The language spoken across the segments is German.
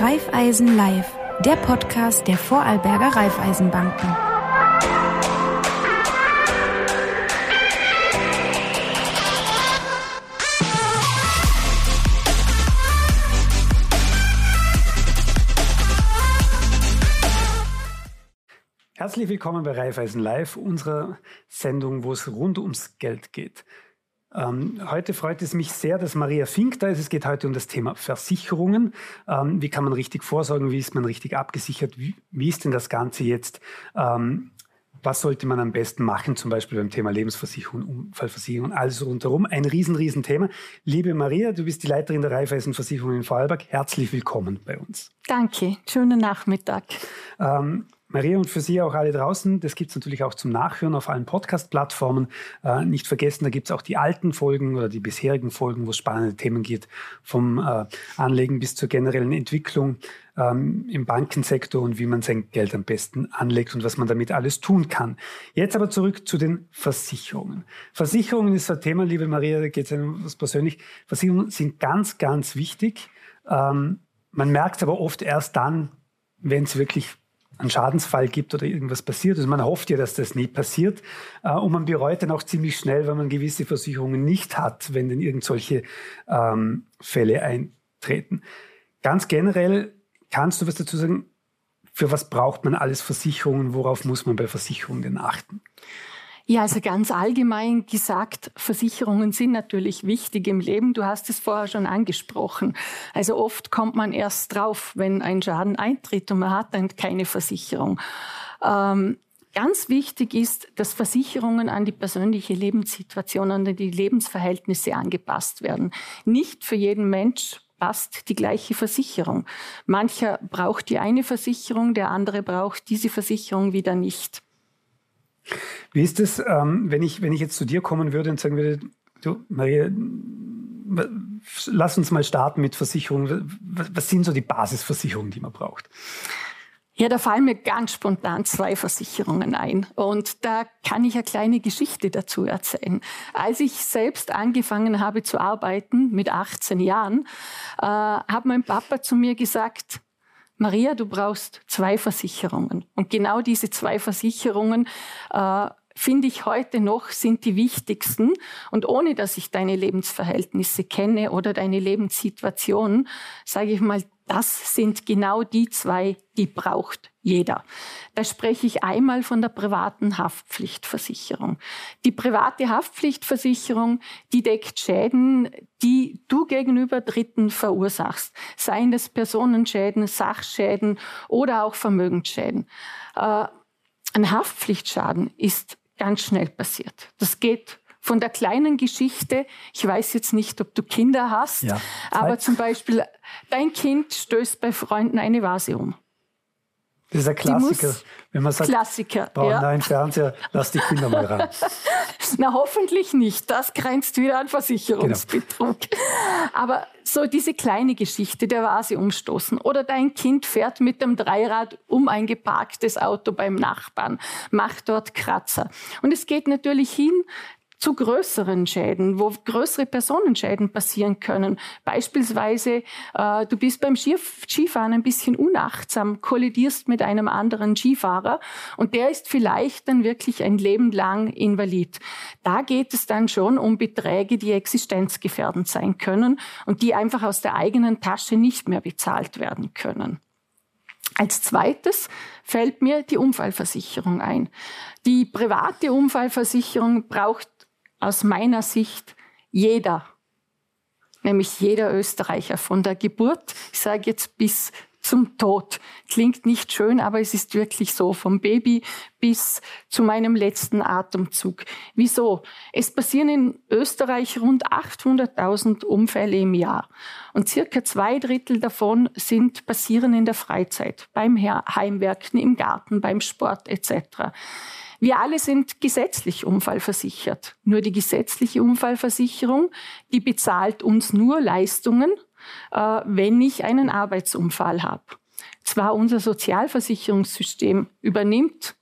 Raiffeisen Live, der Podcast der Vorarlberger Raiffeisenbanken. Herzlich willkommen bei Raiffeisen Live, unserer Sendung, wo es rund ums Geld geht. Ähm, heute freut es mich sehr, dass Maria Fink da ist. Es geht heute um das Thema Versicherungen. Ähm, wie kann man richtig vorsorgen? Wie ist man richtig abgesichert? Wie, wie ist denn das Ganze jetzt? Ähm, was sollte man am besten machen, zum Beispiel beim Thema Lebensversicherung, Unfallversicherung, alles rundherum? Ein riesen, riesen Thema. Liebe Maria, du bist die Leiterin der Raiffeisenversicherung in Vorarlberg. Herzlich willkommen bei uns. Danke, schönen Nachmittag. Ähm, Maria und für Sie auch alle draußen, das gibt es natürlich auch zum Nachhören auf allen Podcast-Plattformen. Äh, nicht vergessen, da gibt es auch die alten Folgen oder die bisherigen Folgen, wo es spannende Themen geht, vom äh, Anlegen bis zur generellen Entwicklung ähm, im Bankensektor und wie man sein Geld am besten anlegt und was man damit alles tun kann. Jetzt aber zurück zu den Versicherungen. Versicherungen ist ein Thema, liebe Maria, da geht es um was persönlich. Versicherungen sind ganz, ganz wichtig. Ähm, man merkt es aber oft erst dann, wenn es wirklich einen Schadensfall gibt oder irgendwas passiert. Also man hofft ja, dass das nie passiert. Äh, und man bereut dann auch ziemlich schnell, wenn man gewisse Versicherungen nicht hat, wenn dann irgend solche ähm, Fälle eintreten. Ganz generell kannst du was dazu sagen, für was braucht man alles Versicherungen, worauf muss man bei Versicherungen achten? Ja, also ganz allgemein gesagt, Versicherungen sind natürlich wichtig im Leben. Du hast es vorher schon angesprochen. Also oft kommt man erst drauf, wenn ein Schaden eintritt und man hat dann keine Versicherung. Ähm, Ganz wichtig ist, dass Versicherungen an die persönliche Lebenssituation, an die Lebensverhältnisse angepasst werden. Nicht für jeden Mensch passt die gleiche Versicherung. Mancher braucht die eine Versicherung, der andere braucht diese Versicherung wieder nicht. Wie ist es, ähm, wenn, ich, wenn ich jetzt zu dir kommen würde und sagen würde, du, Maria, lass uns mal starten mit Versicherungen. Was sind so die Basisversicherungen, die man braucht? Ja, da fallen mir ganz spontan zwei Versicherungen ein. Und da kann ich eine kleine Geschichte dazu erzählen. Als ich selbst angefangen habe zu arbeiten, mit 18 Jahren, äh, hat mein Papa zu mir gesagt, Maria, du brauchst zwei Versicherungen. Und genau diese zwei Versicherungen äh, finde ich heute noch, sind die wichtigsten. Und ohne dass ich deine Lebensverhältnisse kenne oder deine Lebenssituation, sage ich mal, das sind genau die zwei, die braucht jeder. Da spreche ich einmal von der privaten Haftpflichtversicherung. Die private Haftpflichtversicherung, die deckt Schäden, die du gegenüber Dritten verursachst. Seien das Personenschäden, Sachschäden oder auch Vermögensschäden. Äh, ein Haftpflichtschaden ist ganz schnell passiert. Das geht von der kleinen Geschichte, ich weiß jetzt nicht, ob du Kinder hast, ja. aber zum Beispiel, dein Kind stößt bei Freunden eine Vase um. Das ist ein Klassiker. Wenn man sagt, Klassiker, bauen ja. einen Fernseher, lass die Kinder mal ran. Na, hoffentlich nicht. Das grenzt wieder an Versicherungsbetrug. Genau. Aber so diese kleine Geschichte, der Vase umstoßen. Oder dein Kind fährt mit dem Dreirad um ein geparktes Auto beim Nachbarn, macht dort Kratzer. Und es geht natürlich hin, zu größeren Schäden, wo größere Personenschäden passieren können. Beispielsweise, äh, du bist beim Skifahren ein bisschen unachtsam, kollidierst mit einem anderen Skifahrer und der ist vielleicht dann wirklich ein Leben lang invalid. Da geht es dann schon um Beträge, die existenzgefährdend sein können und die einfach aus der eigenen Tasche nicht mehr bezahlt werden können. Als zweites fällt mir die Unfallversicherung ein. Die private Unfallversicherung braucht aus meiner Sicht jeder, nämlich jeder Österreicher von der Geburt, ich sage jetzt bis zum Tod. Klingt nicht schön, aber es ist wirklich so, vom Baby bis zu meinem letzten Atemzug. Wieso? Es passieren in Österreich rund 800.000 Unfälle im Jahr und circa zwei Drittel davon sind passieren in der Freizeit, beim Heimwerken, im Garten, beim Sport etc. Wir alle sind gesetzlich unfallversichert. Nur die gesetzliche Unfallversicherung, die bezahlt uns nur Leistungen, wenn ich einen Arbeitsunfall habe. Zwar unser Sozialversicherungssystem übernimmt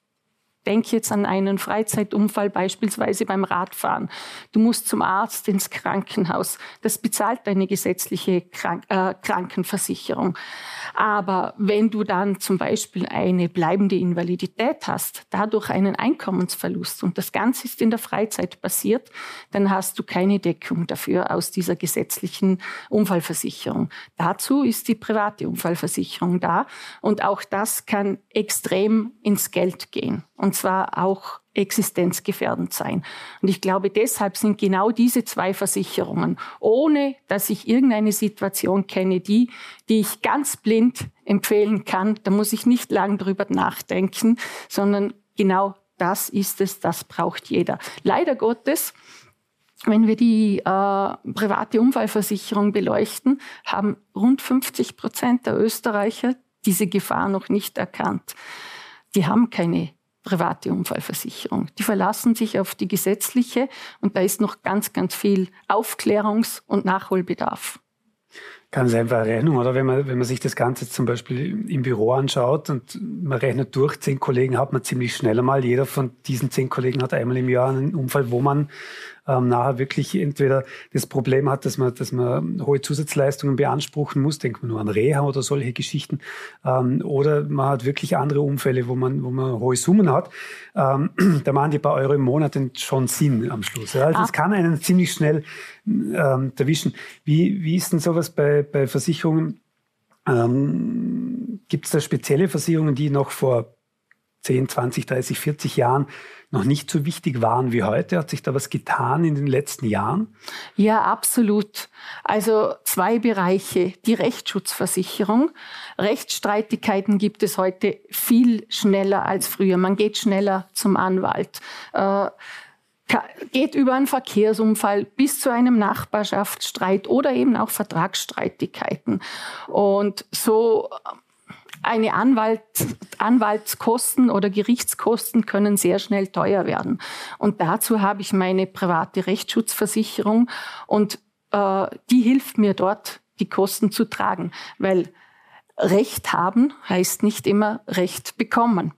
Denk jetzt an einen Freizeitunfall, beispielsweise beim Radfahren. Du musst zum Arzt, ins Krankenhaus. Das bezahlt deine gesetzliche Krank äh, Krankenversicherung. Aber wenn du dann zum Beispiel eine bleibende Invalidität hast, dadurch einen Einkommensverlust und das Ganze ist in der Freizeit passiert, dann hast du keine Deckung dafür aus dieser gesetzlichen Unfallversicherung. Dazu ist die private Unfallversicherung da und auch das kann extrem ins Geld gehen und zwar auch existenzgefährdend sein. Und ich glaube, deshalb sind genau diese zwei Versicherungen, ohne dass ich irgendeine Situation kenne, die, die ich ganz blind empfehlen kann, da muss ich nicht lang drüber nachdenken, sondern genau das ist es, das braucht jeder. Leider Gottes, wenn wir die äh, private Unfallversicherung beleuchten, haben rund 50 Prozent der Österreicher diese Gefahr noch nicht erkannt. Die haben keine private Unfallversicherung. Die verlassen sich auf die gesetzliche und da ist noch ganz, ganz viel Aufklärungs- und Nachholbedarf. Ganz einfache Rechnung, oder? Wenn man, wenn man sich das Ganze zum Beispiel im Büro anschaut und man rechnet durch, zehn Kollegen hat man ziemlich schnell einmal. Jeder von diesen zehn Kollegen hat einmal im Jahr einen Unfall, wo man ähm, nachher wirklich entweder das Problem hat, dass man, dass man hohe Zusatzleistungen beanspruchen muss, denkt man nur an Reha oder solche Geschichten, ähm, oder man hat wirklich andere Unfälle, wo man, wo man hohe Summen hat. Ähm, da machen die paar Euro im Monat schon Sinn am Schluss. Ja. Also das kann einen ziemlich schnell ähm, erwischen. Wie, wie ist denn sowas bei, bei Versicherungen? Ähm, Gibt es da spezielle Versicherungen, die noch vor 10, 20, 30, 40 Jahren noch nicht so wichtig waren wie heute? Hat sich da was getan in den letzten Jahren? Ja, absolut. Also zwei Bereiche. Die Rechtsschutzversicherung. Rechtsstreitigkeiten gibt es heute viel schneller als früher. Man geht schneller zum Anwalt. Äh, geht über einen Verkehrsunfall bis zu einem Nachbarschaftsstreit oder eben auch Vertragsstreitigkeiten. Und so eine Anwalt, Anwaltskosten oder Gerichtskosten können sehr schnell teuer werden. Und dazu habe ich meine private Rechtsschutzversicherung und äh, die hilft mir dort, die Kosten zu tragen, weil Recht haben heißt nicht immer Recht bekommen.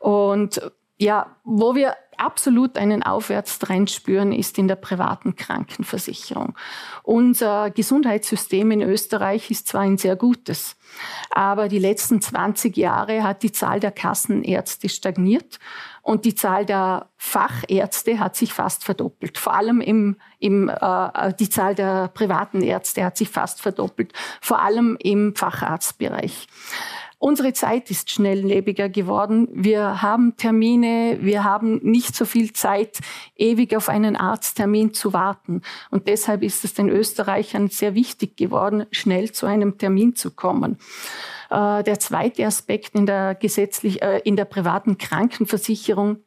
Und ja, wo wir absolut einen Aufwärtstrend spüren, ist in der privaten Krankenversicherung. Unser Gesundheitssystem in Österreich ist zwar ein sehr gutes, aber die letzten 20 Jahre hat die Zahl der Kassenärzte stagniert und die Zahl der Fachärzte hat sich fast verdoppelt. Vor allem im, im äh, die Zahl der privaten Ärzte hat sich fast verdoppelt. Vor allem im Facharztbereich. Unsere Zeit ist schnelllebiger geworden. Wir haben Termine, wir haben nicht so viel Zeit, ewig auf einen Arzttermin zu warten. Und deshalb ist es den Österreichern sehr wichtig geworden, schnell zu einem Termin zu kommen. Äh, der zweite Aspekt in der gesetzlich, äh, in der privaten Krankenversicherung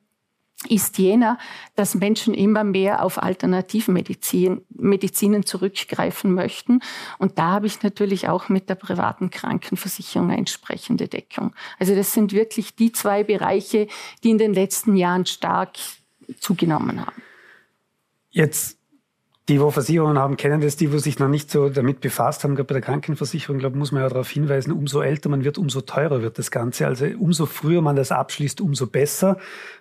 ist jener, dass Menschen immer mehr auf Alternativmedizin, Medizinen zurückgreifen möchten. Und da habe ich natürlich auch mit der privaten Krankenversicherung eine entsprechende Deckung. Also das sind wirklich die zwei Bereiche, die in den letzten Jahren stark zugenommen haben. Jetzt die, wo Versicherungen haben, kennen das. Die, wo sich noch nicht so damit befasst haben, gerade bei der Krankenversicherung, glaube muss man ja darauf hinweisen, umso älter man wird, umso teurer wird das Ganze. Also umso früher man das abschließt, umso besser.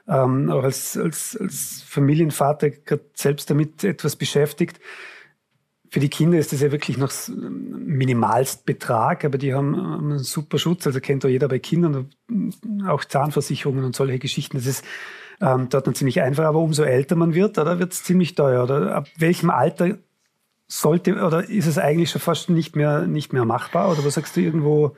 Ähm, auch als, als, als Familienvater selbst damit etwas beschäftigt. Für die Kinder ist das ja wirklich noch Minimalstbetrag, aber die haben einen super Schutz. Also kennt auch jeder bei Kindern, auch Zahnversicherungen und solche Geschichten. Das ist ähm, dort dann ziemlich einfach, aber umso älter man wird, oder wird es ziemlich teuer. Oder ab welchem Alter sollte oder ist es eigentlich schon fast nicht mehr nicht mehr machbar? Oder was sagst du irgendwo?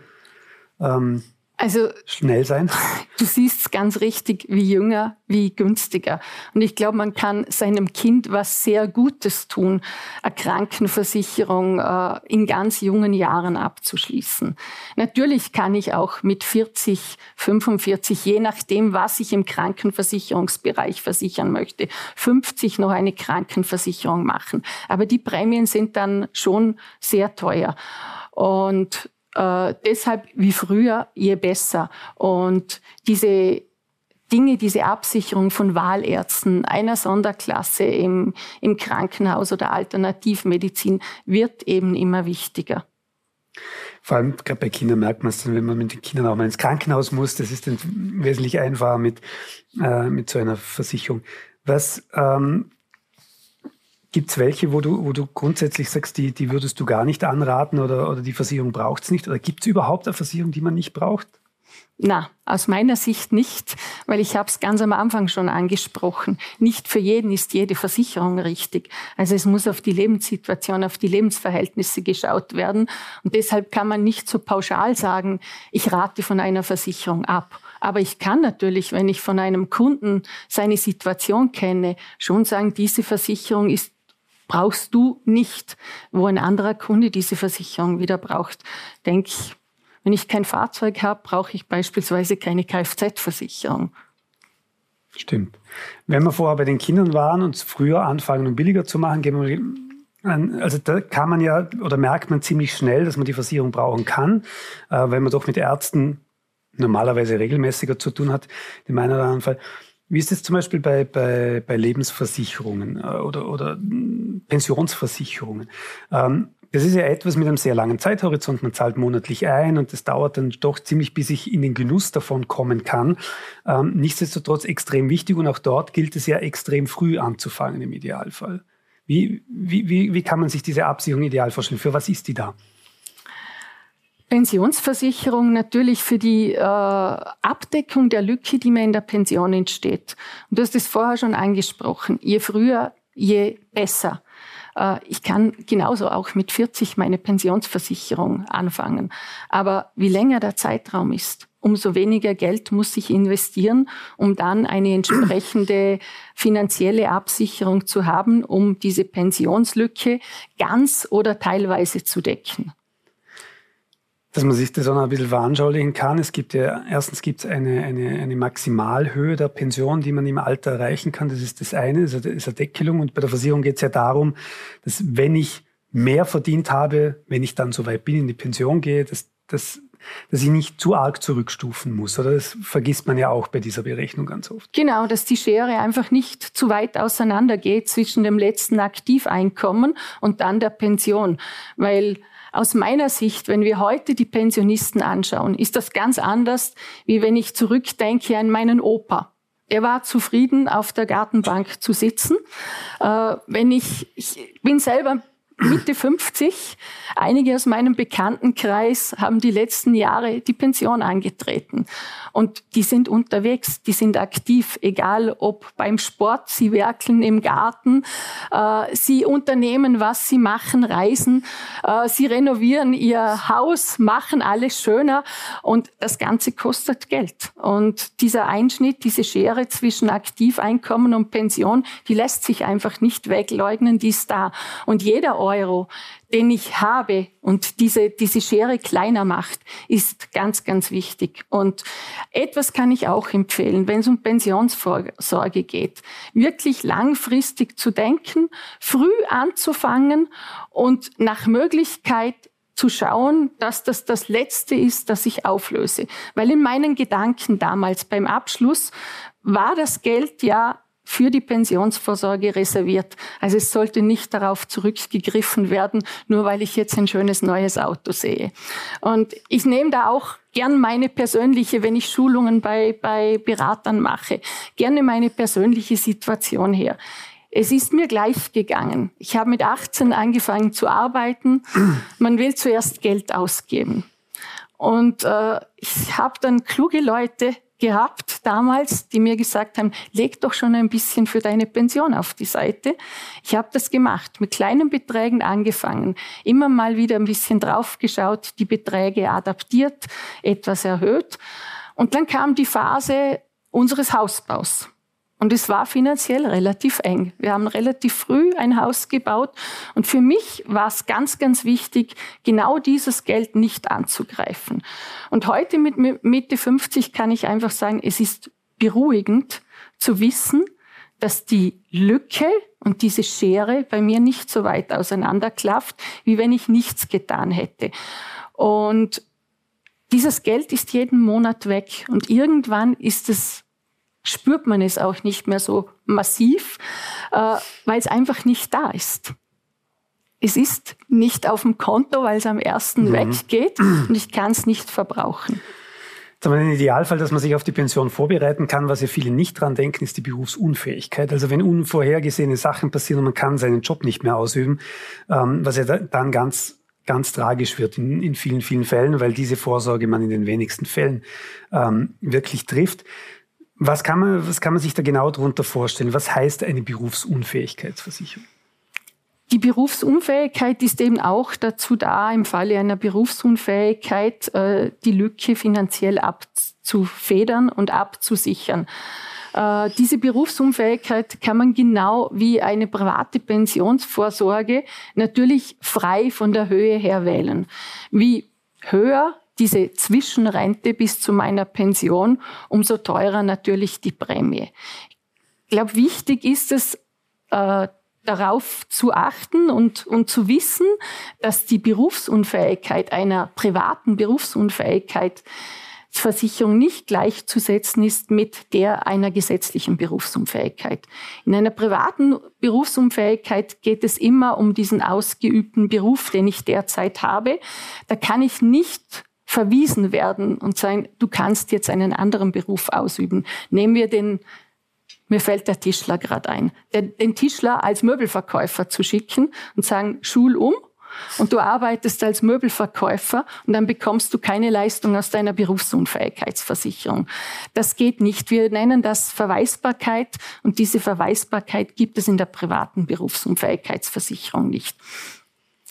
Ähm, also schnell sein. Du siehst ganz richtig, wie jünger, wie günstiger. Und ich glaube, man kann seinem Kind was sehr Gutes tun, eine Krankenversicherung äh, in ganz jungen Jahren abzuschließen. Natürlich kann ich auch mit 40, 45, je nachdem, was ich im Krankenversicherungsbereich versichern möchte, 50 noch eine Krankenversicherung machen. Aber die Prämien sind dann schon sehr teuer. Und äh, deshalb wie früher, je besser. Und diese Dinge, diese Absicherung von Wahlärzten, einer Sonderklasse im, im Krankenhaus oder Alternativmedizin wird eben immer wichtiger. Vor allem gerade bei Kindern merkt man es dann, wenn man mit den Kindern auch mal ins Krankenhaus muss. Das ist dann wesentlich einfacher mit, äh, mit so einer Versicherung. Was ähm, gibt es welche, wo du, wo du grundsätzlich sagst, die, die würdest du gar nicht anraten oder, oder die Versicherung braucht es nicht? Oder gibt es überhaupt eine Versicherung, die man nicht braucht? Na, aus meiner Sicht nicht, weil ich habe es ganz am Anfang schon angesprochen. Nicht für jeden ist jede Versicherung richtig. Also es muss auf die Lebenssituation, auf die Lebensverhältnisse geschaut werden. Und deshalb kann man nicht so pauschal sagen, ich rate von einer Versicherung ab. Aber ich kann natürlich, wenn ich von einem Kunden seine Situation kenne, schon sagen, diese Versicherung ist brauchst du nicht, wo ein anderer Kunde diese Versicherung wieder braucht. Denke ich, wenn ich kein Fahrzeug habe, brauche ich beispielsweise keine Kfz-Versicherung. Stimmt. Wenn wir vorher bei den Kindern waren und früher anfangen, um billiger zu machen, gehen wir also da kann man ja oder merkt man ziemlich schnell, dass man die Versicherung brauchen kann, äh, weil man doch mit Ärzten normalerweise regelmäßiger zu tun hat, in meinem oder anderen Fall. Wie ist es zum Beispiel bei, bei, bei Lebensversicherungen äh, oder, oder Pensionsversicherungen? Ähm, das ist ja etwas mit einem sehr langen Zeithorizont. Man zahlt monatlich ein und das dauert dann doch ziemlich, bis ich in den Genuss davon kommen kann. Ähm, nichtsdestotrotz extrem wichtig und auch dort gilt es ja extrem früh anzufangen im Idealfall. Wie, wie, wie, wie kann man sich diese Absicherung ideal vorstellen? Für was ist die da? Pensionsversicherung natürlich für die äh, Abdeckung der Lücke, die mir in der Pension entsteht. Und du hast es vorher schon angesprochen. Je früher, je besser. Äh, ich kann genauso auch mit 40 meine Pensionsversicherung anfangen. Aber wie länger der Zeitraum ist, umso weniger Geld muss ich investieren, um dann eine entsprechende finanzielle Absicherung zu haben, um diese Pensionslücke ganz oder teilweise zu decken dass man sich das auch noch ein bisschen veranschaulichen kann. Es gibt ja, erstens gibt es eine, eine, eine Maximalhöhe der Pension, die man im Alter erreichen kann. Das ist das eine, das ist eine Deckelung. Und bei der Versicherung geht es ja darum, dass wenn ich mehr verdient habe, wenn ich dann so weit bin, in die Pension gehe, dass, dass, dass ich nicht zu arg zurückstufen muss. Oder das vergisst man ja auch bei dieser Berechnung ganz oft. Genau, dass die Schere einfach nicht zu weit auseinander geht zwischen dem letzten Aktiveinkommen und dann der Pension. Weil aus meiner Sicht, wenn wir heute die Pensionisten anschauen, ist das ganz anders, wie wenn ich zurückdenke an meinen Opa. Er war zufrieden, auf der Gartenbank zu sitzen. Äh, wenn ich, ich bin selber Mitte 50. Einige aus meinem Bekanntenkreis haben die letzten Jahre die Pension angetreten. Und die sind unterwegs, die sind aktiv, egal ob beim Sport, sie werkeln im Garten, äh, sie unternehmen, was sie machen, reisen, äh, sie renovieren ihr Haus, machen alles schöner und das Ganze kostet Geld. Und dieser Einschnitt, diese Schere zwischen Aktiveinkommen und Pension, die lässt sich einfach nicht wegleugnen, die ist da. Und jeder Euro, den ich habe und diese, diese Schere kleiner macht, ist ganz, ganz wichtig. Und etwas kann ich auch empfehlen, wenn es um Pensionsvorsorge geht, wirklich langfristig zu denken, früh anzufangen und nach Möglichkeit zu schauen, dass das das Letzte ist, das ich auflöse. Weil in meinen Gedanken damals beim Abschluss war das Geld ja für die Pensionsvorsorge reserviert. Also es sollte nicht darauf zurückgegriffen werden, nur weil ich jetzt ein schönes neues Auto sehe. Und ich nehme da auch gern meine persönliche, wenn ich Schulungen bei, bei Beratern mache, gerne meine persönliche Situation her. Es ist mir gleich gegangen. Ich habe mit 18 angefangen zu arbeiten. Man will zuerst Geld ausgeben. Und äh, ich habe dann kluge Leute gehabt damals, die mir gesagt haben, leg doch schon ein bisschen für deine Pension auf die Seite. Ich habe das gemacht, mit kleinen Beträgen angefangen, immer mal wieder ein bisschen draufgeschaut, die Beträge adaptiert, etwas erhöht. Und dann kam die Phase unseres Hausbaus. Und es war finanziell relativ eng. Wir haben relativ früh ein Haus gebaut. Und für mich war es ganz, ganz wichtig, genau dieses Geld nicht anzugreifen. Und heute mit Mitte 50 kann ich einfach sagen, es ist beruhigend zu wissen, dass die Lücke und diese Schere bei mir nicht so weit auseinanderklafft, wie wenn ich nichts getan hätte. Und dieses Geld ist jeden Monat weg und irgendwann ist es spürt man es auch nicht mehr so massiv, äh, weil es einfach nicht da ist. es ist nicht auf dem Konto, weil es am ersten mhm. weggeht und ich kann es nicht verbrauchen. Jetzt haben wir den Idealfall, dass man sich auf die Pension vorbereiten kann. Was ja viele nicht dran denken, ist die Berufsunfähigkeit. Also wenn unvorhergesehene Sachen passieren und man kann seinen Job nicht mehr ausüben, ähm, was ja dann ganz ganz tragisch wird in, in vielen, vielen Fällen, weil diese Vorsorge man in den wenigsten Fällen ähm, wirklich trifft. Was kann, man, was kann man sich da genau darunter vorstellen? Was heißt eine Berufsunfähigkeitsversicherung? Die Berufsunfähigkeit ist eben auch dazu da, im Falle einer Berufsunfähigkeit äh, die Lücke finanziell abzufedern und abzusichern. Äh, diese Berufsunfähigkeit kann man genau wie eine private Pensionsvorsorge natürlich frei von der Höhe her wählen. Wie höher diese Zwischenrente bis zu meiner Pension, umso teurer natürlich die Prämie. Ich glaube, wichtig ist es, äh, darauf zu achten und, und zu wissen, dass die Berufsunfähigkeit einer privaten Berufsunfähigkeit Versicherung nicht gleichzusetzen ist mit der einer gesetzlichen Berufsunfähigkeit. In einer privaten Berufsunfähigkeit geht es immer um diesen ausgeübten Beruf, den ich derzeit habe. Da kann ich nicht verwiesen werden und sagen, du kannst jetzt einen anderen Beruf ausüben. Nehmen wir den mir fällt der Tischler gerade ein. Den, den Tischler als Möbelverkäufer zu schicken und sagen, schul um und du arbeitest als Möbelverkäufer und dann bekommst du keine Leistung aus deiner Berufsunfähigkeitsversicherung. Das geht nicht. Wir nennen das Verweisbarkeit und diese Verweisbarkeit gibt es in der privaten Berufsunfähigkeitsversicherung nicht.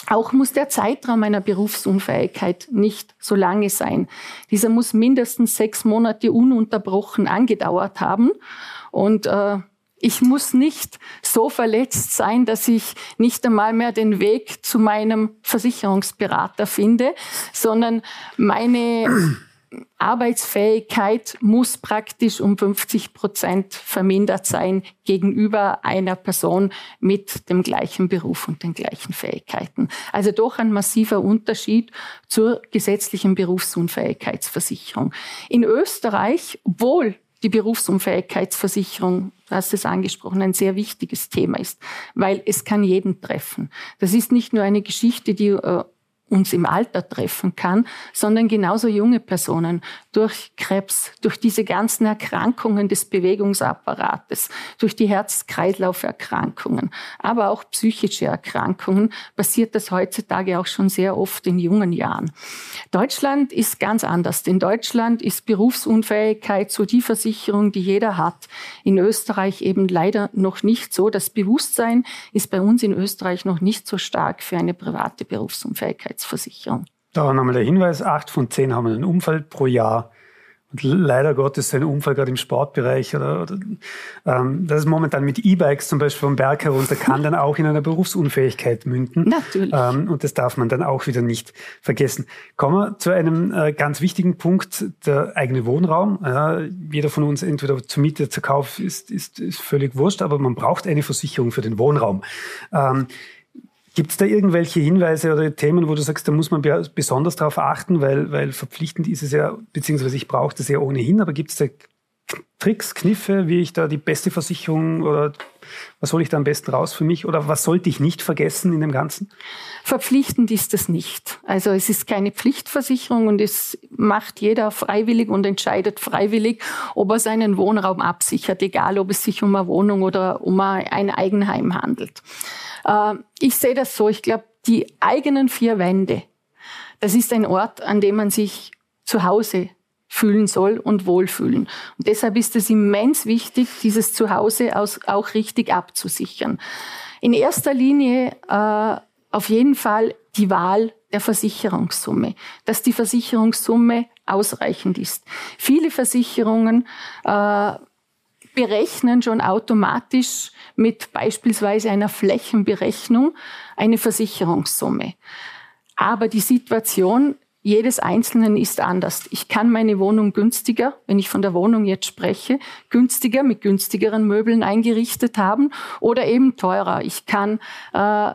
Auch muss der Zeitraum einer Berufsunfähigkeit nicht so lange sein. Dieser muss mindestens sechs Monate ununterbrochen angedauert haben. Und äh, ich muss nicht so verletzt sein, dass ich nicht einmal mehr den Weg zu meinem Versicherungsberater finde, sondern meine Arbeitsfähigkeit muss praktisch um 50 Prozent vermindert sein gegenüber einer Person mit dem gleichen Beruf und den gleichen Fähigkeiten. Also doch ein massiver Unterschied zur gesetzlichen Berufsunfähigkeitsversicherung. In Österreich, obwohl die Berufsunfähigkeitsversicherung, du hast es angesprochen, ein sehr wichtiges Thema ist, weil es kann jeden treffen. Das ist nicht nur eine Geschichte, die äh, uns im Alter treffen kann, sondern genauso junge Personen durch Krebs, durch diese ganzen Erkrankungen des Bewegungsapparates, durch die Herz-Kreislauf-Erkrankungen, aber auch psychische Erkrankungen, passiert das heutzutage auch schon sehr oft in jungen Jahren. Deutschland ist ganz anders. In Deutschland ist Berufsunfähigkeit so die Versicherung, die jeder hat. In Österreich eben leider noch nicht so. Das Bewusstsein ist bei uns in Österreich noch nicht so stark für eine private Berufsunfähigkeit. Krankenversicherung. Da nochmal der Hinweis, acht von zehn haben einen Unfall pro Jahr. Und leider Gottes ein Unfall gerade im Sportbereich oder, oder ähm, das ist momentan mit E-Bikes zum Beispiel vom Berg herunter kann dann auch in einer Berufsunfähigkeit münden. Natürlich. Ähm, und das darf man dann auch wieder nicht vergessen. Kommen wir zu einem äh, ganz wichtigen Punkt, der eigene Wohnraum. Ja, jeder von uns entweder zur Miete, zur Kauf ist, ist, ist völlig wurscht, aber man braucht eine Versicherung für den Wohnraum. Ähm, Gibt es da irgendwelche Hinweise oder Themen, wo du sagst, da muss man besonders darauf achten, weil, weil verpflichtend ist es ja, beziehungsweise ich brauche das ja ohnehin, aber gibt es da Tricks, Kniffe, wie ich da die beste Versicherung oder was soll ich da am besten raus für mich oder was sollte ich nicht vergessen in dem Ganzen? Verpflichtend ist es nicht. Also es ist keine Pflichtversicherung und es macht jeder freiwillig und entscheidet freiwillig, ob er seinen Wohnraum absichert, egal ob es sich um eine Wohnung oder um ein Eigenheim handelt. Äh, ich sehe das so, ich glaube, die eigenen vier Wände, das ist ein Ort, an dem man sich zu Hause fühlen soll und wohlfühlen. Und deshalb ist es immens wichtig, dieses Zuhause auch richtig abzusichern. In erster Linie äh, auf jeden Fall die Wahl der Versicherungssumme, dass die Versicherungssumme ausreichend ist. Viele Versicherungen äh, berechnen schon automatisch mit beispielsweise einer Flächenberechnung eine Versicherungssumme. Aber die Situation jedes Einzelnen ist anders. Ich kann meine Wohnung günstiger, wenn ich von der Wohnung jetzt spreche, günstiger mit günstigeren Möbeln eingerichtet haben oder eben teurer. Ich kann äh,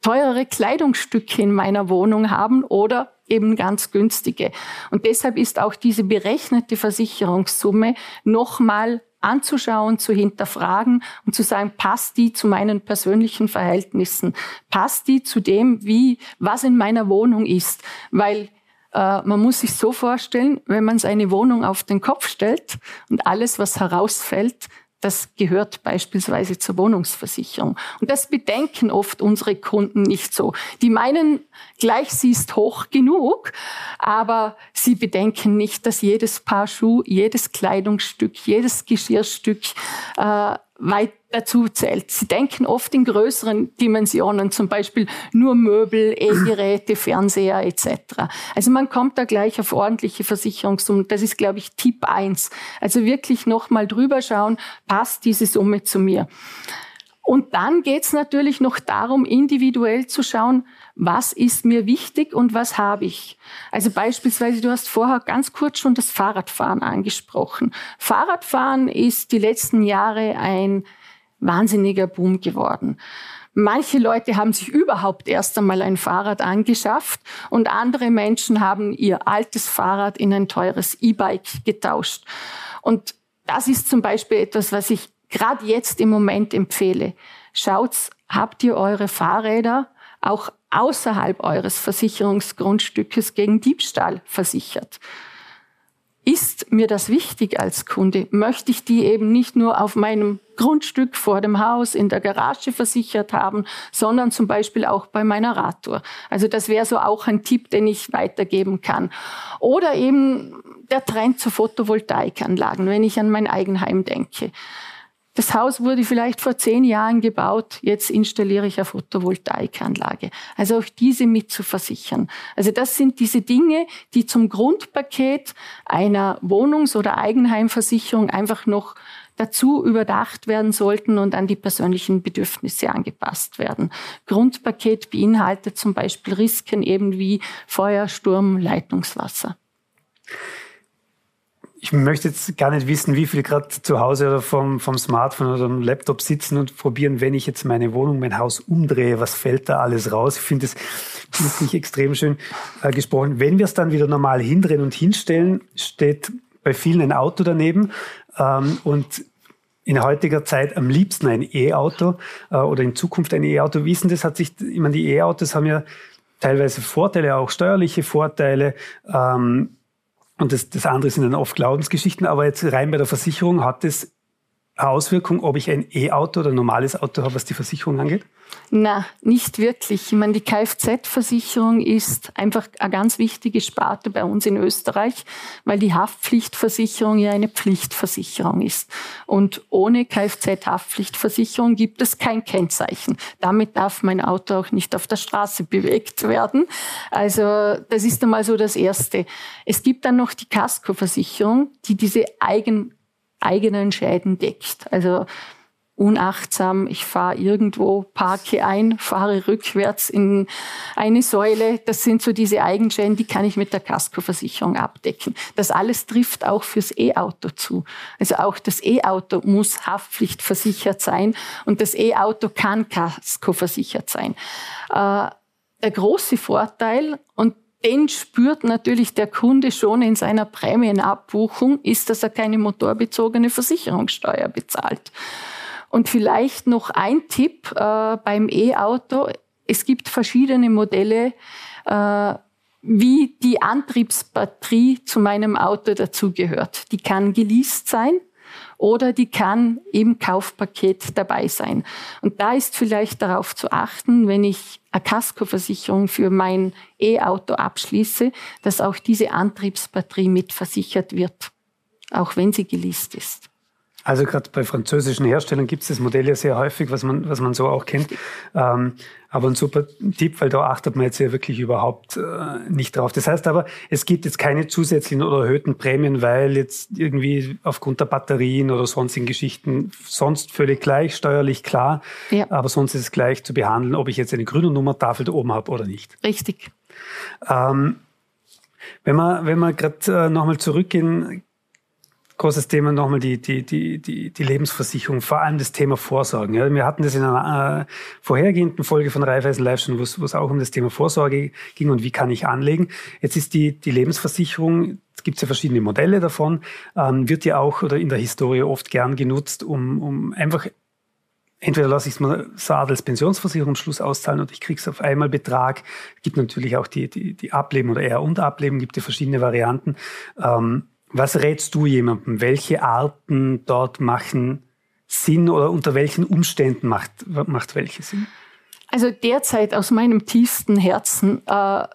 teurere Kleidungsstücke in meiner Wohnung haben oder eben ganz günstige. Und deshalb ist auch diese berechnete Versicherungssumme nochmal anzuschauen, zu hinterfragen und zu sagen, passt die zu meinen persönlichen Verhältnissen? Passt die zu dem, wie, was in meiner Wohnung ist? Weil äh, man muss sich so vorstellen, wenn man seine Wohnung auf den Kopf stellt und alles, was herausfällt, das gehört beispielsweise zur Wohnungsversicherung. Und das bedenken oft unsere Kunden nicht so. Die meinen, gleich sie ist hoch genug, aber sie bedenken nicht, dass jedes Paar Schuh, jedes Kleidungsstück, jedes Geschirrstück äh, weit dazu zählt. Sie denken oft in größeren Dimensionen, zum Beispiel nur Möbel, E-Geräte, Fernseher etc. Also man kommt da gleich auf ordentliche Versicherungssummen. Das ist, glaube ich, Tipp 1. Also wirklich nochmal drüber schauen, passt diese Summe zu mir. Und dann geht es natürlich noch darum, individuell zu schauen, was ist mir wichtig und was habe ich. Also beispielsweise, du hast vorher ganz kurz schon das Fahrradfahren angesprochen. Fahrradfahren ist die letzten Jahre ein wahnsinniger Boom geworden. Manche Leute haben sich überhaupt erst einmal ein Fahrrad angeschafft und andere Menschen haben ihr altes Fahrrad in ein teures E-Bike getauscht. Und das ist zum Beispiel etwas, was ich gerade jetzt im Moment empfehle. Schaut's, habt ihr eure Fahrräder auch außerhalb eures Versicherungsgrundstückes gegen Diebstahl versichert? Ist mir das wichtig als Kunde? Möchte ich die eben nicht nur auf meinem Grundstück vor dem Haus in der Garage versichert haben, sondern zum Beispiel auch bei meiner Radtour? Also das wäre so auch ein Tipp, den ich weitergeben kann. Oder eben der Trend zu Photovoltaikanlagen, wenn ich an mein Eigenheim denke. Das Haus wurde vielleicht vor zehn Jahren gebaut, jetzt installiere ich eine Photovoltaikanlage. Also auch diese mit zu versichern. Also das sind diese Dinge, die zum Grundpaket einer Wohnungs- oder Eigenheimversicherung einfach noch dazu überdacht werden sollten und an die persönlichen Bedürfnisse angepasst werden. Grundpaket beinhaltet zum Beispiel Risiken eben wie Feuer, Sturm, Leitungswasser ich möchte jetzt gar nicht wissen, wie viel gerade zu Hause oder vom, vom Smartphone oder dem Laptop sitzen und probieren, wenn ich jetzt meine Wohnung, mein Haus umdrehe, was fällt da alles raus? Ich finde es wirklich extrem schön äh, gesprochen. Wenn wir es dann wieder normal hindrehen und hinstellen, steht bei vielen ein Auto daneben ähm, und in heutiger Zeit am liebsten ein E-Auto äh, oder in Zukunft ein E-Auto. Wie ist denn das? Hat sich, ich meine, die E-Autos haben ja teilweise Vorteile, auch steuerliche Vorteile. Ähm, und das, das andere sind dann oft Glaubensgeschichten, aber jetzt rein bei der Versicherung hat es Auswirkung, ob ich ein E-Auto oder ein normales Auto habe, was die Versicherung angeht? Na, nicht wirklich. Ich meine, die Kfz-Versicherung ist einfach eine ganz wichtige Sparte bei uns in Österreich, weil die Haftpflichtversicherung ja eine Pflichtversicherung ist. Und ohne Kfz-Haftpflichtversicherung gibt es kein Kennzeichen. Damit darf mein Auto auch nicht auf der Straße bewegt werden. Also das ist einmal so das Erste. Es gibt dann noch die Casco-Versicherung, die diese eigen, eigenen Schäden deckt. Also unachtsam, ich fahre irgendwo, parke ein, fahre rückwärts in eine Säule. Das sind so diese Eigenschaften, die kann ich mit der Kaskoversicherung abdecken. Das alles trifft auch fürs E-Auto zu. Also auch das E-Auto muss haftpflichtversichert sein und das E-Auto kann Kaskoversichert sein. Äh, der große Vorteil, und den spürt natürlich der Kunde schon in seiner Prämienabbuchung, ist, dass er keine motorbezogene Versicherungssteuer bezahlt. Und vielleicht noch ein Tipp äh, beim E-Auto. Es gibt verschiedene Modelle, äh, wie die Antriebsbatterie zu meinem Auto dazugehört. Die kann geleast sein oder die kann im Kaufpaket dabei sein. Und da ist vielleicht darauf zu achten, wenn ich eine Kaskoversicherung für mein E-Auto abschließe, dass auch diese Antriebsbatterie mitversichert wird, auch wenn sie geleast ist. Also gerade bei französischen Herstellern gibt es das Modell ja sehr häufig, was man, was man so auch kennt. Ähm, aber ein super Tipp, weil da achtet man jetzt ja wirklich überhaupt äh, nicht drauf. Das heißt aber, es gibt jetzt keine zusätzlichen oder erhöhten Prämien, weil jetzt irgendwie aufgrund der Batterien oder sonstigen Geschichten sonst völlig gleich, steuerlich klar. Ja. Aber sonst ist es gleich zu behandeln, ob ich jetzt eine grüne Nummertafel da oben habe oder nicht. Richtig. Ähm, wenn wir, wenn wir gerade äh, nochmal zurückgehen, großes Thema nochmal die, die, die, die, die Lebensversicherung, vor allem das Thema Vorsorgen. Ja, wir hatten das in einer äh, vorhergehenden Folge von Raiffeisen Live schon, wo es, auch um das Thema Vorsorge ging und wie kann ich anlegen. Jetzt ist die, die Lebensversicherung gibt es ja verschiedene Modelle davon, ähm, wird ja auch oder in der Historie oft gern genutzt, um, um einfach entweder lasse ich es so als Pensionsversicherung Schluss auszahlen oder ich kriege es auf einmal Betrag. Gibt natürlich auch die, die, die Ableben oder eher Unterableben, gibt ja verschiedene Varianten. Ähm, was rätst du jemandem? Welche Arten dort machen Sinn oder unter welchen Umständen macht, macht welche Sinn? Also derzeit aus meinem tiefsten Herzen äh,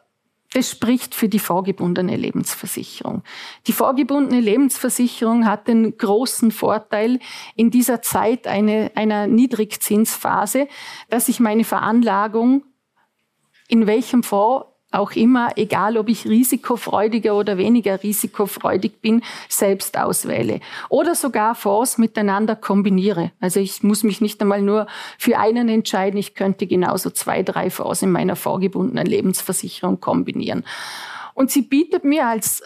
das spricht für die vorgebundene Lebensversicherung. Die vorgebundene Lebensversicherung hat den großen Vorteil in dieser Zeit eine, einer Niedrigzinsphase, dass ich meine Veranlagung in welchem Fonds auch immer, egal ob ich risikofreudiger oder weniger risikofreudig bin, selbst auswähle. Oder sogar Fonds miteinander kombiniere. Also ich muss mich nicht einmal nur für einen entscheiden, ich könnte genauso zwei, drei Fonds in meiner vorgebundenen Lebensversicherung kombinieren. Und sie bietet mir als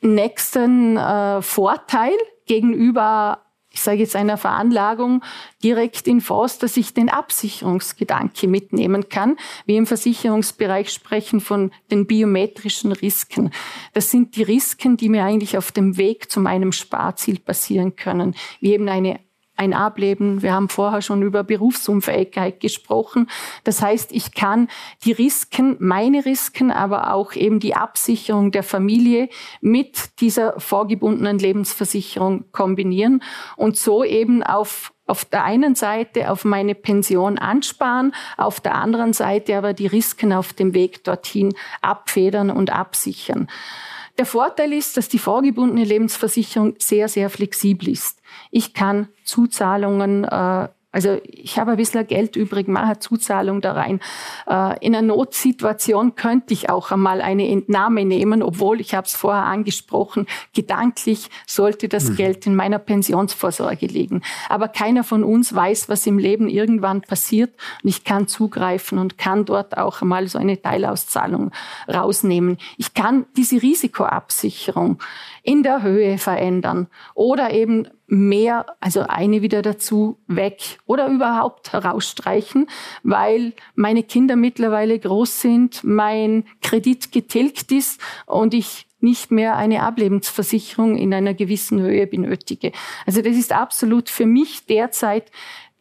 nächsten äh, Vorteil gegenüber ich sage jetzt einer Veranlagung direkt in Fonds, dass ich den Absicherungsgedanke mitnehmen kann. Wir im Versicherungsbereich sprechen von den biometrischen Risiken. Das sind die Risiken, die mir eigentlich auf dem Weg zu meinem Sparziel passieren können, wie eben eine ein Ableben. Wir haben vorher schon über Berufsunfähigkeit gesprochen. Das heißt, ich kann die Risiken, meine Risiken, aber auch eben die Absicherung der Familie mit dieser vorgebundenen Lebensversicherung kombinieren und so eben auf auf der einen Seite auf meine Pension ansparen, auf der anderen Seite aber die Risiken auf dem Weg dorthin abfedern und absichern. Der Vorteil ist, dass die vorgebundene Lebensversicherung sehr, sehr flexibel ist. Ich kann Zuzahlungen äh, also ich habe ein bisschen Geld übrig, mache Zuzahlung da rein. Äh, in einer Notsituation könnte ich auch einmal eine Entnahme nehmen, obwohl ich habe es vorher angesprochen, gedanklich sollte das mhm. Geld in meiner Pensionsvorsorge liegen. Aber keiner von uns weiß, was im Leben irgendwann passiert und ich kann zugreifen und kann dort auch einmal so eine Teilauszahlung rausnehmen. Ich kann diese Risikoabsicherung in der Höhe verändern oder eben mehr, also eine wieder dazu weg oder überhaupt herausstreichen, weil meine Kinder mittlerweile groß sind, mein Kredit getilgt ist und ich nicht mehr eine Ablebensversicherung in einer gewissen Höhe benötige. Also das ist absolut für mich derzeit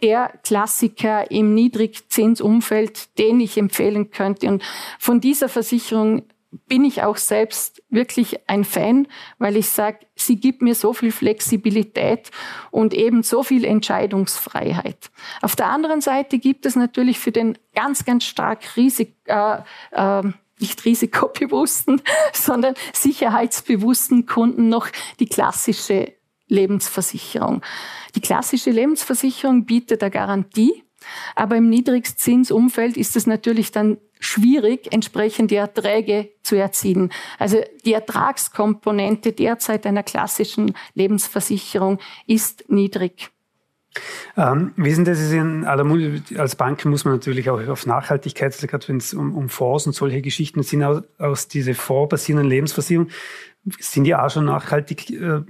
der Klassiker im Niedrigzinsumfeld, den ich empfehlen könnte. Und von dieser Versicherung bin ich auch selbst wirklich ein Fan, weil ich sage, sie gibt mir so viel Flexibilität und eben so viel Entscheidungsfreiheit. Auf der anderen Seite gibt es natürlich für den ganz, ganz stark Risik, äh, äh, nicht risikobewussten, sondern sicherheitsbewussten Kunden noch die klassische Lebensversicherung. Die klassische Lebensversicherung bietet eine Garantie, aber im Niedrigzinsumfeld ist es natürlich dann schwierig, entsprechend die Erträge zu erzielen. Also die Ertragskomponente derzeit einer klassischen Lebensversicherung ist niedrig. Ähm, wie sind das in aller Munde? Als Bank muss man natürlich auch auf Nachhaltigkeit, also gerade wenn es um, um Fonds und solche Geschichten sind, aus, aus diese fondsbasierenden Lebensversicherungen, sind die auch schon nachhaltig äh,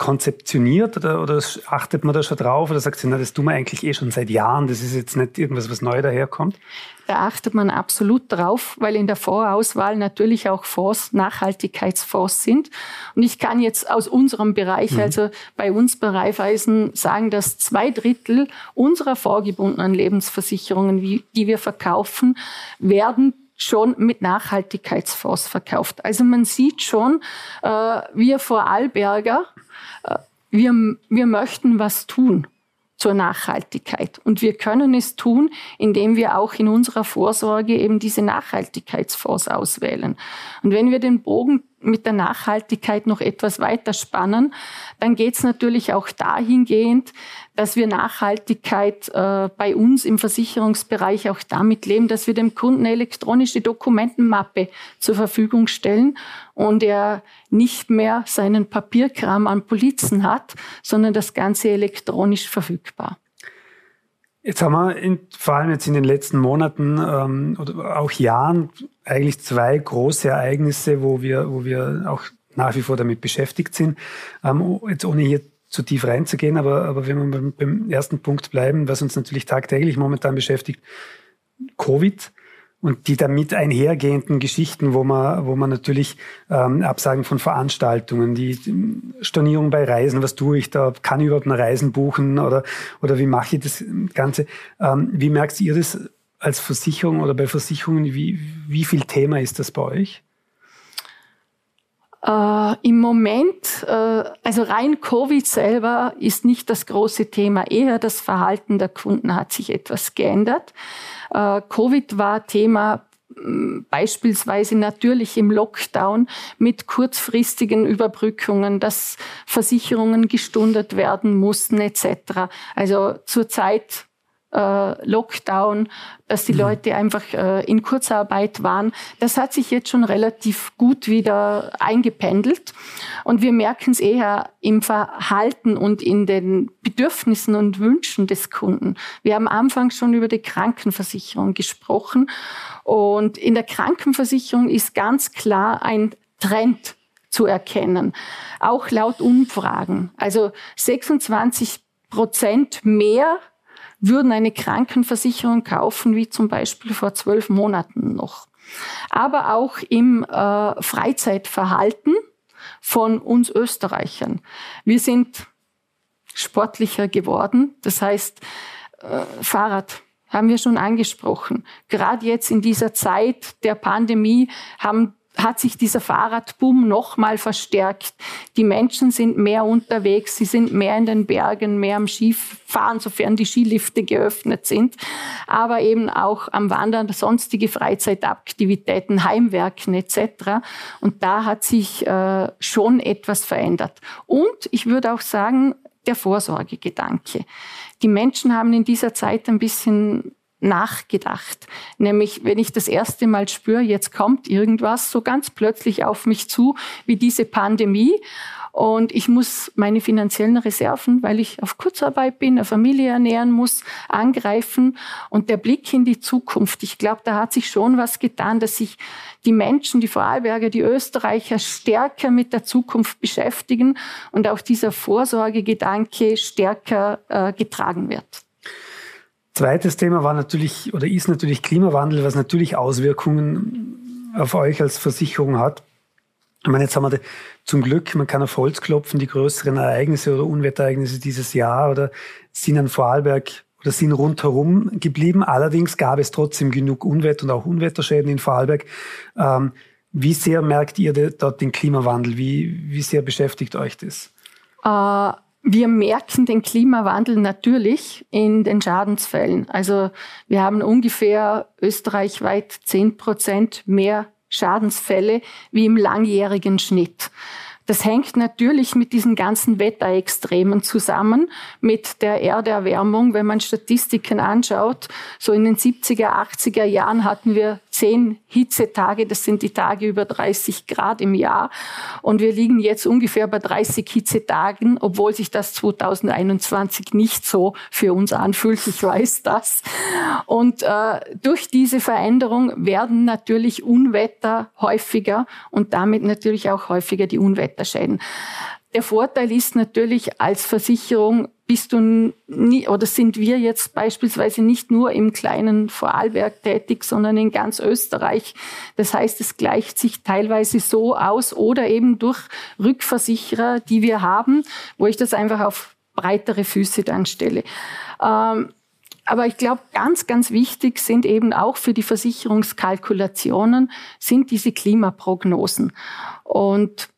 konzeptioniert oder, oder achtet man da schon drauf oder sagt sie, na, das tun wir eigentlich eh schon seit Jahren, das ist jetzt nicht irgendwas, was neu daherkommt? Da achtet man absolut drauf, weil in der Vorauswahl natürlich auch Fonds, Nachhaltigkeitsfonds sind. Und ich kann jetzt aus unserem Bereich, mhm. also bei uns bei Raiffeisen, sagen, dass zwei Drittel unserer vorgebundenen Lebensversicherungen, die wir verkaufen, werden schon mit Nachhaltigkeitsfonds verkauft. Also man sieht schon, äh, wir Vorarlberger äh, wir, wir möchten was tun zur Nachhaltigkeit. Und wir können es tun, indem wir auch in unserer Vorsorge eben diese Nachhaltigkeitsfonds auswählen. Und wenn wir den Bogen mit der Nachhaltigkeit noch etwas weiter spannen, dann geht es natürlich auch dahingehend, dass wir Nachhaltigkeit äh, bei uns im Versicherungsbereich auch damit leben, dass wir dem Kunden elektronische Dokumentenmappe zur Verfügung stellen und er nicht mehr seinen Papierkram an Polizen hat, sondern das Ganze elektronisch verfügbar. Jetzt haben wir in, vor allem jetzt in den letzten Monaten ähm, oder auch Jahren eigentlich zwei große Ereignisse, wo wir, wo wir auch nach wie vor damit beschäftigt sind. Ähm, jetzt ohne hier zu tief reinzugehen, aber, aber wenn wir beim, beim ersten Punkt bleiben, was uns natürlich tagtäglich momentan beschäftigt, Covid und die damit einhergehenden Geschichten, wo man, wo man natürlich ähm, Absagen von Veranstaltungen, die Stornierung bei Reisen, was tue ich da, kann ich überhaupt eine Reisen buchen oder, oder wie mache ich das Ganze? Ähm, wie merkt ihr das als Versicherung oder bei Versicherungen, wie, wie viel Thema ist das bei euch? Äh, Im Moment, äh, also rein Covid selber ist nicht das große Thema, eher das Verhalten der Kunden hat sich etwas geändert. Äh, Covid war Thema mm, beispielsweise natürlich im Lockdown mit kurzfristigen Überbrückungen, dass Versicherungen gestundet werden mussten etc. Also zurzeit Lockdown, dass die mhm. Leute einfach äh, in Kurzarbeit waren. Das hat sich jetzt schon relativ gut wieder eingependelt. Und wir merken es eher im Verhalten und in den Bedürfnissen und Wünschen des Kunden. Wir haben am Anfang schon über die Krankenversicherung gesprochen. Und in der Krankenversicherung ist ganz klar ein Trend zu erkennen. Auch laut Umfragen. Also 26 Prozent mehr würden eine Krankenversicherung kaufen, wie zum Beispiel vor zwölf Monaten noch. Aber auch im äh, Freizeitverhalten von uns Österreichern. Wir sind sportlicher geworden. Das heißt, äh, Fahrrad haben wir schon angesprochen. Gerade jetzt in dieser Zeit der Pandemie haben hat sich dieser Fahrradboom nochmal verstärkt. Die Menschen sind mehr unterwegs, sie sind mehr in den Bergen, mehr am Skifahren, sofern die Skilifte geöffnet sind, aber eben auch am Wandern, sonstige Freizeitaktivitäten, Heimwerken etc. Und da hat sich äh, schon etwas verändert. Und ich würde auch sagen, der Vorsorgegedanke. Die Menschen haben in dieser Zeit ein bisschen nachgedacht. Nämlich, wenn ich das erste Mal spüre, jetzt kommt irgendwas so ganz plötzlich auf mich zu, wie diese Pandemie. Und ich muss meine finanziellen Reserven, weil ich auf Kurzarbeit bin, eine Familie ernähren muss, angreifen. Und der Blick in die Zukunft, ich glaube, da hat sich schon was getan, dass sich die Menschen, die Vorarlberger, die Österreicher stärker mit der Zukunft beschäftigen und auch dieser Vorsorgegedanke stärker äh, getragen wird. Zweites Thema war natürlich oder ist natürlich Klimawandel, was natürlich Auswirkungen auf euch als Versicherung hat. Ich meine, jetzt haben wir zum Glück, man kann auf Holz klopfen, die größeren Ereignisse oder Unwetterereignisse dieses Jahr oder sind an Vorarlberg oder sind rundherum geblieben. Allerdings gab es trotzdem genug Unwetter und auch Unwetterschäden in Vorarlberg. Ähm, wie sehr merkt ihr dort den Klimawandel? Wie, wie sehr beschäftigt euch das? Uh wir merken den Klimawandel natürlich in den Schadensfällen. Also wir haben ungefähr österreichweit zehn Prozent mehr Schadensfälle wie im langjährigen Schnitt. Das hängt natürlich mit diesen ganzen Wetterextremen zusammen, mit der Erderwärmung. Wenn man Statistiken anschaut, so in den 70er, 80er Jahren hatten wir zehn Hitzetage, das sind die Tage über 30 Grad im Jahr. Und wir liegen jetzt ungefähr bei 30 Hitzetagen, obwohl sich das 2021 nicht so für uns anfühlt. Ich weiß das. Und äh, durch diese Veränderung werden natürlich Unwetter häufiger und damit natürlich auch häufiger die Unwetterschäden. Der Vorteil ist natürlich als Versicherung bist du nie, oder sind wir jetzt beispielsweise nicht nur im kleinen Vorarlberg tätig, sondern in ganz Österreich. Das heißt, es gleicht sich teilweise so aus oder eben durch Rückversicherer, die wir haben, wo ich das einfach auf breitere Füße dann stelle. Ähm, aber ich glaube, ganz, ganz wichtig sind eben auch für die Versicherungskalkulationen sind diese Klimaprognosen. Und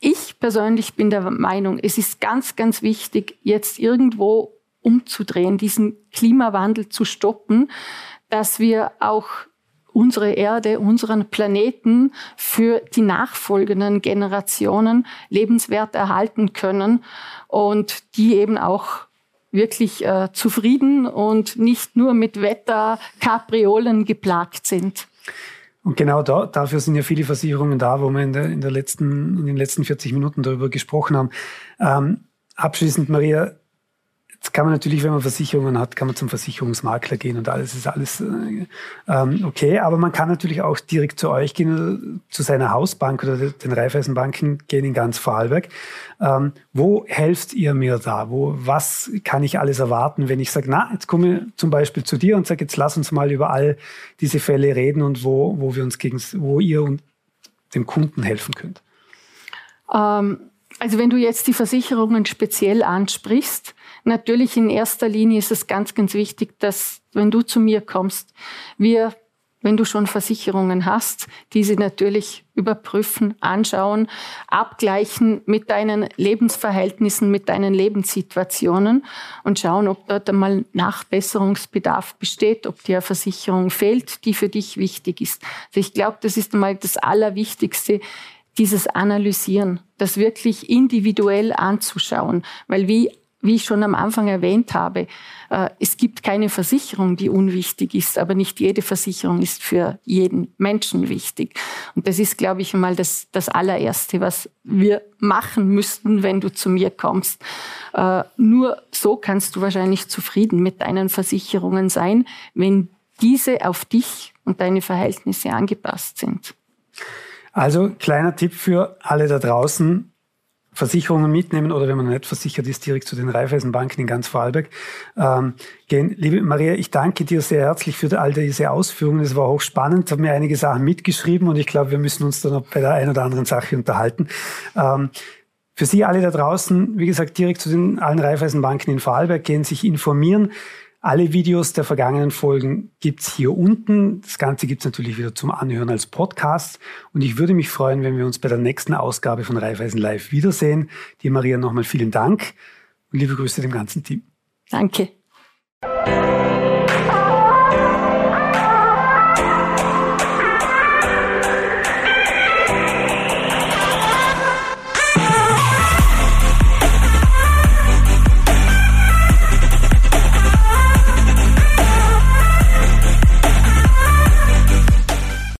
ich persönlich bin der Meinung, es ist ganz, ganz wichtig, jetzt irgendwo umzudrehen, diesen Klimawandel zu stoppen, dass wir auch unsere Erde, unseren Planeten für die nachfolgenden Generationen lebenswert erhalten können und die eben auch wirklich äh, zufrieden und nicht nur mit Wetterkapriolen geplagt sind. Und genau da, dafür sind ja viele Versicherungen da, wo wir in, der, in, der letzten, in den letzten 40 Minuten darüber gesprochen haben. Ähm, abschließend, Maria, Jetzt kann man natürlich, wenn man Versicherungen hat, kann man zum Versicherungsmakler gehen und alles ist alles äh, ähm, okay. Aber man kann natürlich auch direkt zu euch gehen, zu seiner Hausbank oder den Raiffeisenbanken gehen in ganz Vorarlberg. Ähm, wo helft ihr mir da? Wo, was kann ich alles erwarten, wenn ich sage, na, jetzt komme ich zum Beispiel zu dir und sage, jetzt lass uns mal über all diese Fälle reden und wo, wo wir uns gegen, wo ihr und dem Kunden helfen könnt? Ähm, also wenn du jetzt die Versicherungen speziell ansprichst, natürlich in erster Linie ist es ganz, ganz wichtig, dass wenn du zu mir kommst, wir wenn du schon Versicherungen hast, diese natürlich überprüfen, anschauen, abgleichen mit deinen Lebensverhältnissen, mit deinen Lebenssituationen und schauen, ob dort einmal Nachbesserungsbedarf besteht, ob dir eine Versicherung fehlt, die für dich wichtig ist. Also ich glaube, das ist einmal das Allerwichtigste, dieses Analysieren, das wirklich individuell anzuschauen, weil wie wie ich schon am Anfang erwähnt habe, äh, es gibt keine Versicherung, die unwichtig ist, aber nicht jede Versicherung ist für jeden Menschen wichtig. Und das ist, glaube ich, mal das, das allererste, was wir machen müssten, wenn du zu mir kommst. Äh, nur so kannst du wahrscheinlich zufrieden mit deinen Versicherungen sein, wenn diese auf dich und deine Verhältnisse angepasst sind. Also kleiner Tipp für alle da draußen. Versicherungen mitnehmen oder wenn man nicht versichert ist, direkt zu den Raiffeisenbanken in ganz Vorarlberg ähm, gehen. Liebe Maria, ich danke dir sehr herzlich für all diese Ausführungen. Es war hochspannend, ich habe mir einige Sachen mitgeschrieben und ich glaube, wir müssen uns dann noch bei der einen oder anderen Sache unterhalten. Ähm, für Sie alle da draußen, wie gesagt, direkt zu den allen Raiffeisenbanken in Vorarlberg gehen, sich informieren. Alle Videos der vergangenen Folgen gibt's hier unten. Das Ganze gibt's natürlich wieder zum Anhören als Podcast. Und ich würde mich freuen, wenn wir uns bei der nächsten Ausgabe von Raiffeisen Live wiedersehen. Dir, Maria, nochmal vielen Dank und liebe Grüße dem ganzen Team. Danke.